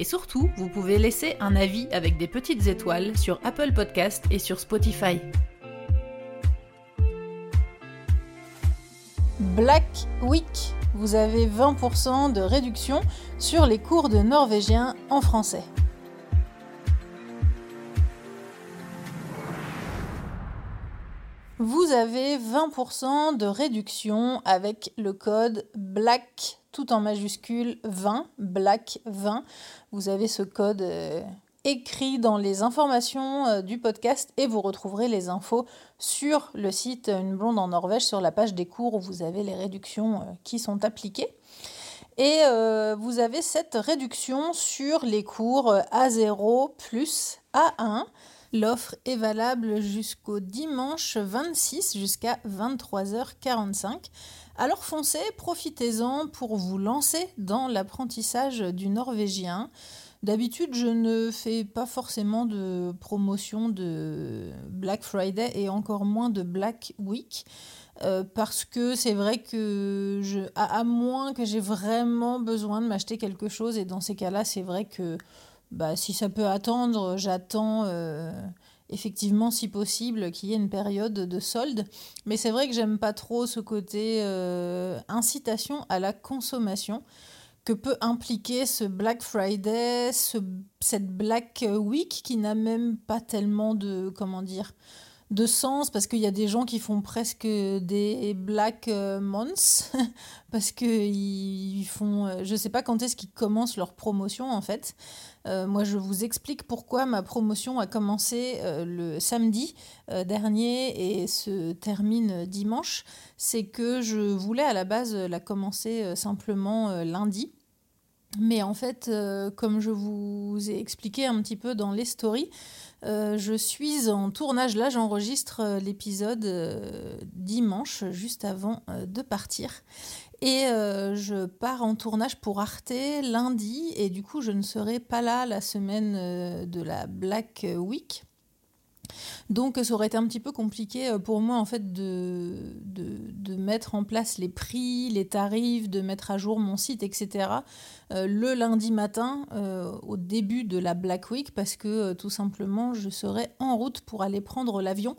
Et surtout, vous pouvez laisser un avis avec des petites étoiles sur Apple Podcast et sur Spotify. Black Week, vous avez 20% de réduction sur les cours de norvégien en français. Vous avez 20% de réduction avec le code BLACK tout en majuscule 20, Black 20. Vous avez ce code euh, écrit dans les informations euh, du podcast et vous retrouverez les infos sur le site Une blonde en Norvège sur la page des cours où vous avez les réductions euh, qui sont appliquées. Et vous avez cette réduction sur les cours A0 plus A1. L'offre est valable jusqu'au dimanche 26 jusqu'à 23h45. Alors foncez, profitez-en pour vous lancer dans l'apprentissage du norvégien. D'habitude, je ne fais pas forcément de promotion de Black Friday et encore moins de Black Week. Euh, parce que c'est vrai que je, à, moins que j'ai vraiment besoin de m'acheter quelque chose et dans ces cas-là c'est vrai que bah, si ça peut attendre j'attends euh, effectivement, si possible, qu'il y ait une période de solde. Mais c'est vrai que j'aime pas trop ce côté euh, incitation à la consommation que peut impliquer ce Black Friday, ce, cette Black Week qui n'a même pas tellement de, comment dire, de sens parce qu'il y a des gens qui font presque des Black euh, Months parce qu'ils font, euh, je sais pas quand est-ce qu'ils commencent leur promotion en fait. Euh, moi, je vous explique pourquoi ma promotion a commencé le samedi dernier et se termine dimanche. C'est que je voulais à la base la commencer simplement lundi. Mais en fait, comme je vous ai expliqué un petit peu dans les stories, je suis en tournage. Là, j'enregistre l'épisode dimanche, juste avant de partir. Et euh, je pars en tournage pour Arte lundi et du coup je ne serai pas là la semaine euh, de la Black Week. Donc ça aurait été un petit peu compliqué euh, pour moi en fait de, mettre en place les prix, les tarifs, de mettre à jour mon site, etc. le lundi matin au début de la Black Week parce que tout simplement je serai en route pour aller prendre l'avion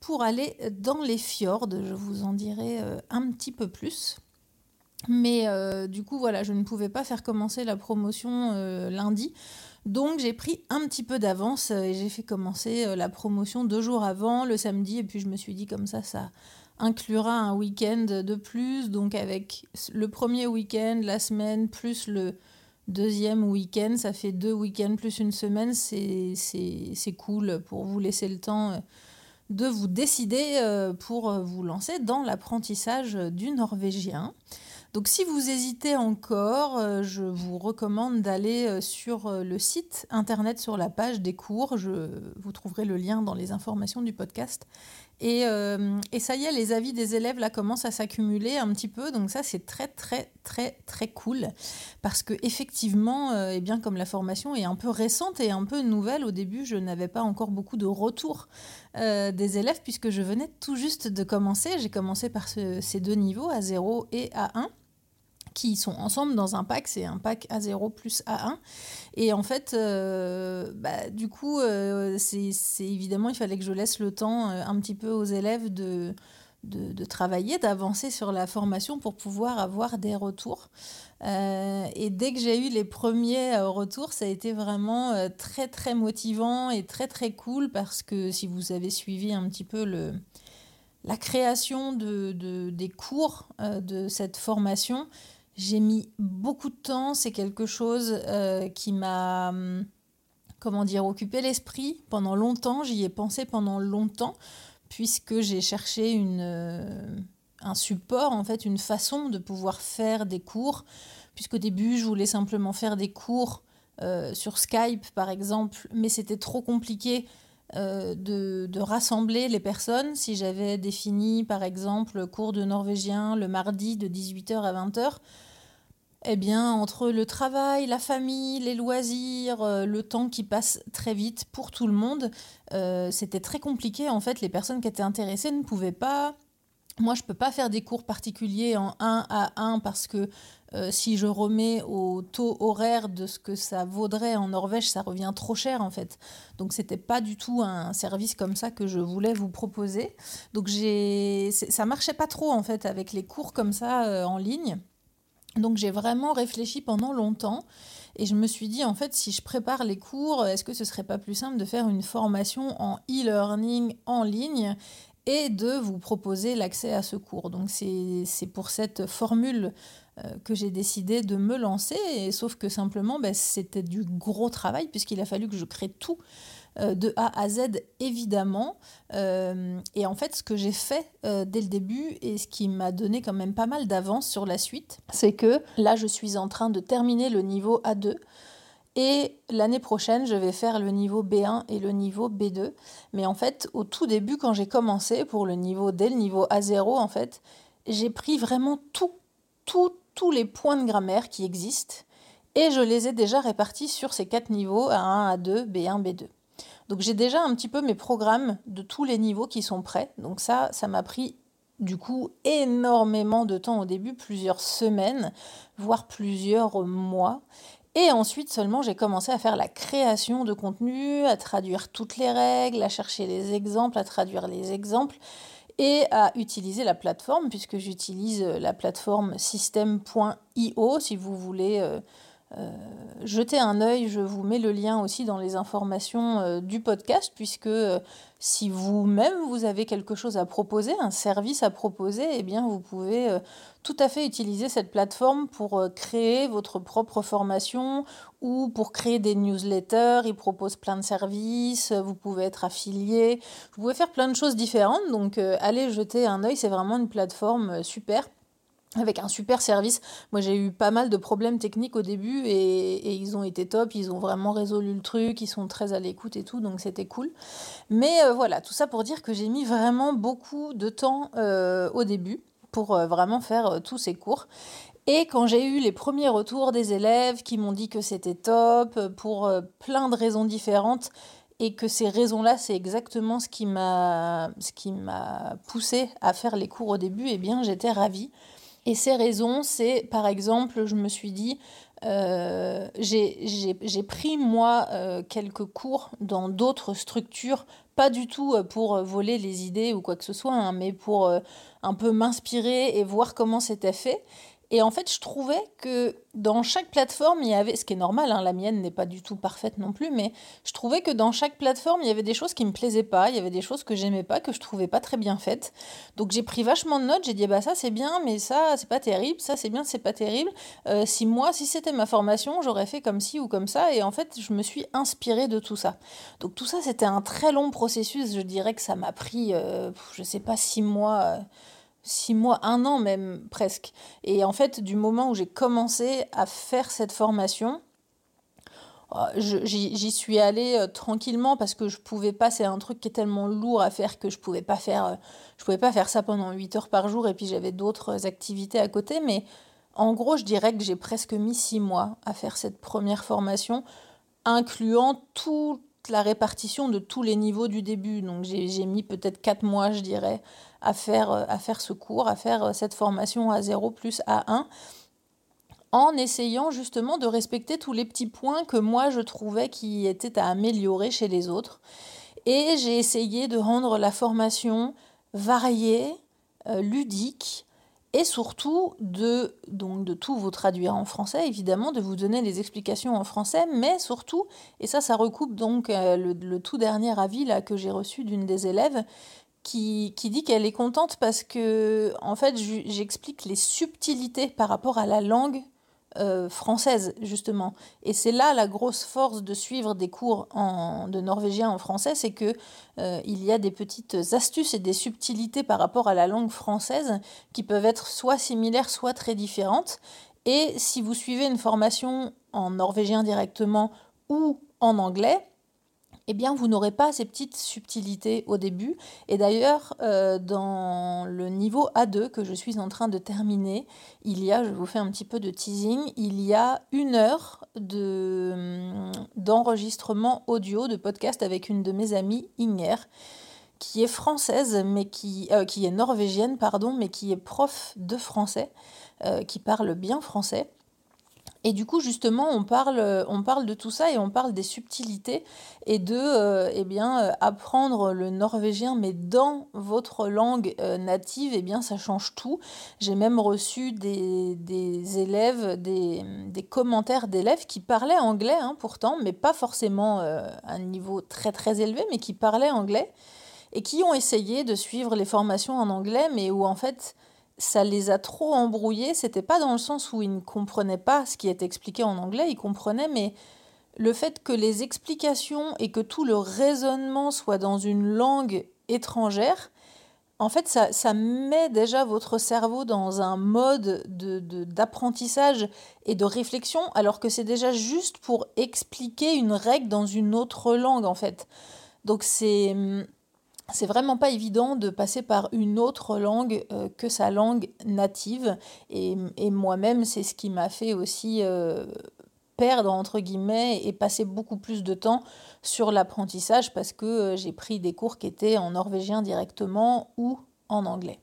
pour aller dans les fjords. Je vous en dirai un petit peu plus. Mais euh, du coup, voilà, je ne pouvais pas faire commencer la promotion euh, lundi. Donc j'ai pris un petit peu d'avance euh, et j'ai fait commencer la promotion deux jours avant, le samedi. Et puis je me suis dit comme ça, ça inclura un week-end de plus. Donc avec le premier week-end, la semaine, plus le deuxième week-end, ça fait deux week-ends plus une semaine. C'est cool pour vous laisser le temps de vous décider pour vous lancer dans l'apprentissage du norvégien. Donc si vous hésitez encore, euh, je vous recommande d'aller euh, sur euh, le site internet sur la page des cours. Vous trouverez le lien dans les informations du podcast. Et, ça y est, les avis des élèves là commencent à s'accumuler un petit peu, donc ça c'est très très très très cool parce que effectivement, eh bien comme la formation est un peu récente et un peu nouvelle, au début je n'avais pas encore beaucoup de retours des élèves puisque je venais tout juste de commencer. J'ai commencé par ces deux niveaux, à 0 et à 1 qui sont ensemble dans un pack, c'est un pack A0 plus A1. Et en fait, euh, bah, du coup, euh, c'est évidemment, il fallait que je laisse le temps euh, un petit peu aux élèves de, de, travailler, d'avancer sur la formation pour pouvoir avoir des retours. et dès que j'ai eu les premiers retours, ça a été vraiment très très motivant et très très cool parce que si vous avez suivi un petit peu le, la création de, de des cours de cette formation, j'ai mis beaucoup de temps, c'est quelque chose euh, qui m'a, hum, comment dire, occupé l'esprit pendant longtemps, j'y ai pensé pendant longtemps, puisque j'ai cherché une, euh, un support, en fait, une façon de pouvoir faire des cours, puisqu'au début, je voulais simplement faire des cours euh, sur Skype, par exemple, mais c'était trop compliqué euh, de, de, rassembler les personnes. Si j'avais défini, par exemple, cours de norvégien le mardi de 18h à 20h, eh bien, entre le travail, la famille, les loisirs, euh, le temps qui passe très vite pour tout le monde, euh, c'était très compliqué. En fait, les personnes qui étaient intéressées ne pouvaient pas. Moi, je ne peux pas faire des cours particuliers en 1 à 1 parce que euh, si je remets au taux horaire de ce que ça vaudrait en Norvège, ça revient trop cher en fait. Donc c'était pas du tout un service comme ça que je voulais vous proposer. Donc j'ai, ça marchait pas trop en fait avec les cours comme ça en ligne. Donc j'ai vraiment réfléchi pendant longtemps et je me suis dit en fait si je prépare les cours, est-ce que ce serait pas plus simple de faire une formation en e-learning en ligne et de vous proposer l'accès à ce cours. Donc c'est pour cette formule euh, que j'ai décidé de me lancer, et, sauf que simplement ben, c'était du gros travail puisqu'il a fallu que je crée tout euh, de A à Z, évidemment. Euh, et en fait, ce que j'ai fait dès le début et ce qui m'a donné quand même pas mal d'avance sur la suite, c'est que là, je suis en train de terminer le niveau A2. Et l'année prochaine, je vais faire le niveau B1 et le niveau B2. Mais en fait, au tout début, quand j'ai commencé pour le niveau dès le niveau A0, en fait, j'ai pris vraiment tout, tout, tous les points de grammaire qui existent et je les ai déjà répartis sur ces quatre niveaux A1, A2, B1, B2. Donc j'ai déjà un petit peu mes programmes de tous les niveaux qui sont prêts. Donc ça, ça m'a pris du coup énormément de temps au début, plusieurs semaines, voire plusieurs mois. Et ensuite seulement j'ai commencé à faire la création de contenu, à traduire toutes les règles, à chercher les exemples, à traduire les exemples et à utiliser la plateforme, puisque j'utilise la plateforme system.io si vous voulez euh, euh, jetez un œil, je vous mets le lien aussi dans les informations euh, du podcast, puisque euh, si vous-même vous avez quelque chose à proposer, un service à proposer, eh bien vous pouvez tout à fait utiliser cette plateforme pour créer votre propre formation ou pour créer des newsletters. Ils proposent plein de services, vous pouvez être affilié, vous pouvez faire plein de choses différentes. Donc allez jeter un œil, c'est vraiment une plateforme super avec un super service. Moi, j'ai eu pas mal de problèmes techniques au début et, ils ont été top. Ils ont vraiment résolu le truc. Ils sont très à l'écoute et tout, donc c'était cool. Mais euh, voilà, tout ça pour dire que j'ai mis vraiment beaucoup de temps euh, au début pour euh, vraiment faire tous ces cours. Et quand j'ai eu les premiers retours des élèves qui m'ont dit que c'était top pour plein de raisons différentes, et que ces raisons-là, c'est exactement ce qui m'a poussé à faire les cours au début, eh bien j'étais ravie. Et ces raisons, c'est par exemple, je me suis dit, euh, j'ai pris moi euh, quelques cours dans d'autres structures, pas du tout euh, pour voler les idées ou quoi que ce soit, hein, mais pour un peu m'inspirer et voir comment c'était fait. Et en fait, je trouvais que dans chaque plateforme, il y avait, ce qui est normal, hein, la mienne n'est pas du tout parfaite non plus, mais je trouvais que dans chaque plateforme, il y avait des choses qui me plaisaient pas, il y avait des choses que j'aimais pas, que je trouvais pas très bien faites. Donc j'ai pris vachement de notes, j'ai dit, bah ça c'est bien, mais ça c'est pas terrible, ça c'est bien, c'est pas terrible. Euh, si moi, si c'était ma formation, j'aurais fait comme ci ou comme ça, et en fait, je me suis inspirée de tout ça. Donc tout ça, c'était un très long processus, je dirais que ça m'a pris, euh, je sais pas, six mois. Euh, six mois, un an même presque. Et en fait, du moment où j'ai commencé à faire cette formation, euh, j'y suis allée euh, tranquillement parce que je pouvais pas, c'est un truc qui est tellement lourd à faire que je pouvais pas faire, euh, je pouvais pas faire ça pendant 8 heures par jour et puis j'avais d'autres activités à côté. Mais en gros, je dirais que j'ai presque mis six mois à faire cette première formation, incluant toute la répartition de tous les niveaux du début. Donc j'ai mis peut-être quatre mois, je dirais, à faire, à faire ce cours, à faire euh, cette formation à 0 plus A1 en essayant justement de respecter tous les petits points que moi je trouvais qui étaient à améliorer chez les autres. Et j'ai essayé de rendre la formation variée, euh, ludique, et surtout de, donc de tout vous traduire en français, évidemment, de vous donner les explications en français, mais surtout, et ça, ça recoupe donc le, le, tout dernier avis là, que j'ai reçu d'une des élèves, qui, qui dit qu'elle est contente parce que, en fait, j'explique les subtilités par rapport à la langue euh, française, justement. Et c'est là la grosse force de suivre des cours en, de norvégien en français, c'est que euh, il y a des petites astuces et des subtilités par rapport à la langue française qui peuvent être soit similaires, soit très différentes. Et si vous suivez une formation en norvégien directement ou en anglais, eh bien vous n'aurez pas ces petites subtilités au début. Et d'ailleurs, euh, dans le niveau A2 que je suis en train de terminer, il y a, je vous fais un petit peu de teasing, il y a une heure d'enregistrement audio de podcast avec une de mes amies, Inger, qui est française, mais qui, euh, qui est norvégienne, pardon, mais qui est prof de français, euh, qui parle bien français. Et du coup, justement, on parle, on parle de tout ça et on parle des subtilités et de euh, eh bien, euh, apprendre le norvégien, mais dans votre langue euh, native, eh bien, ça change tout. J'ai même reçu des, des élèves, des, des commentaires d'élèves qui parlaient anglais, hein, pourtant, mais pas forcément à un niveau très très élevé, mais qui parlaient anglais et qui ont essayé de suivre les formations en anglais, mais où en fait ça les a trop embrouillés. C'était pas dans le sens où ils ne comprenaient pas ce qui est expliqué en anglais, ils comprenaient, mais le fait que les explications et que tout le raisonnement soit dans une langue étrangère, en fait, ça, met déjà votre cerveau dans un mode d'apprentissage de, et de réflexion, alors que c'est déjà juste pour expliquer une règle dans une autre langue, en fait. Donc c'est c'est vraiment pas évident de passer par une autre langue euh, que sa langue native. Et, moi-même, c'est ce qui m'a fait aussi euh, perdre, entre guillemets, et passer beaucoup plus de temps sur l'apprentissage parce que euh, j'ai pris des cours qui étaient en norvégien directement ou en anglais.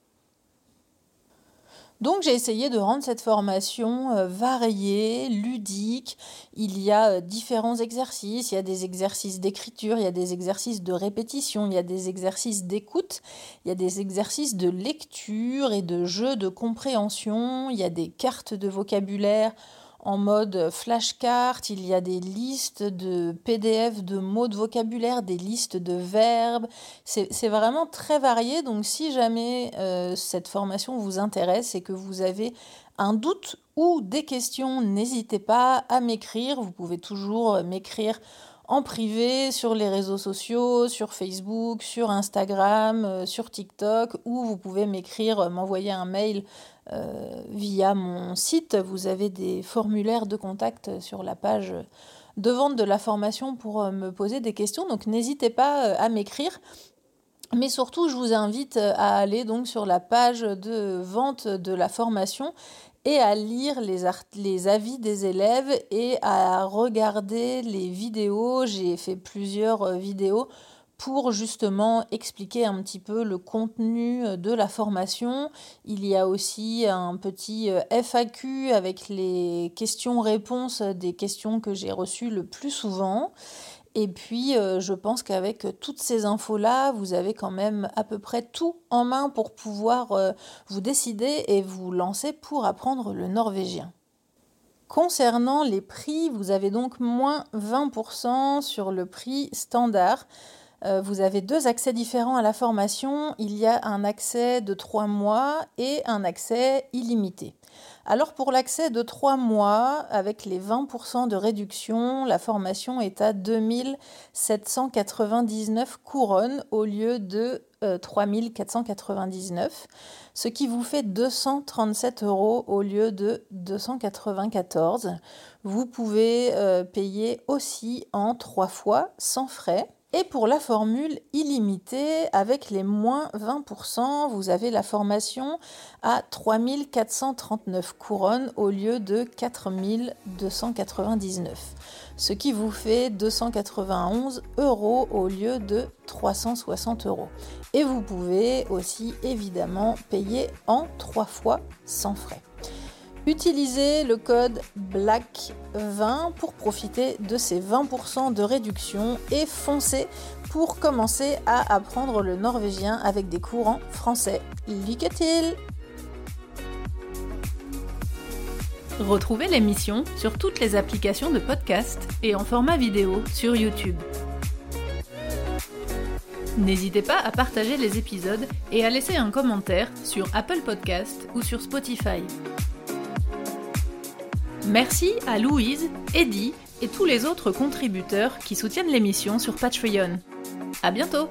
Donc j'ai essayé de rendre cette formation euh, variée, ludique. Il y a euh, différents exercices, il y a des exercices d'écriture, il y a des exercices de répétition, il y a des exercices d'écoute, il y a des exercices de lecture et de jeu de compréhension, il y a des cartes de vocabulaire en mode flashcard, il y a des listes de PDF de mots de vocabulaire, des listes de verbes. C'est vraiment très varié. Donc si jamais euh, cette formation vous intéresse et que vous avez un doute ou des questions, n'hésitez pas à m'écrire. Vous pouvez toujours m'écrire en privé sur les réseaux sociaux, sur Facebook, sur Instagram, euh, sur TikTok, ou vous pouvez m'écrire, m'envoyer un mail euh, via mon site. Vous avez des formulaires de contact sur la page de vente de la formation pour me poser des questions. Donc n'hésitez pas à m'écrire. Mais surtout, je vous invite à aller donc sur la page de vente de la formation et à lire les, les avis des élèves et à regarder les vidéos. J'ai fait plusieurs euh, vidéos pour justement expliquer un petit peu le contenu euh, de la formation. Il y a aussi un petit euh, FAQ avec les questions-réponses des questions que j'ai reçues le plus souvent. Et puis, euh, je pense qu'avec toutes ces infos-là, vous avez quand même à peu près tout en main pour pouvoir euh, vous décider et vous lancer pour apprendre le norvégien. Concernant les prix, vous avez donc moins 20% sur le prix standard. Euh, vous avez deux accès différents à la formation. Il y a un accès de 3 mois et un accès illimité. Alors pour l'accès de 3 mois, avec les 20% de réduction, la formation est à 2799 couronnes au lieu de 3499, euh, ce qui vous fait 237 euros au lieu de 294. Vous pouvez euh, payer aussi en 3 fois sans frais. Et pour la formule illimitée, avec les moins 20%, vous avez la formation à 3439 couronnes au lieu de 4299, ce qui vous fait 291 euros au lieu de 360 euros. Et vous pouvez aussi évidemment payer en trois fois sans frais. Utilisez le code BLACK20 pour profiter de ces 20% de réduction et foncez pour commencer à apprendre le norvégien avec des courants français. Lykke Retrouvez l'émission sur toutes les applications de podcast et en format vidéo sur YouTube. N'hésitez pas à partager les épisodes et à laisser un commentaire sur Apple Podcast ou sur Spotify. Merci à Louise, Eddie et tous les autres contributeurs qui soutiennent l'émission sur Patreon. À bientôt!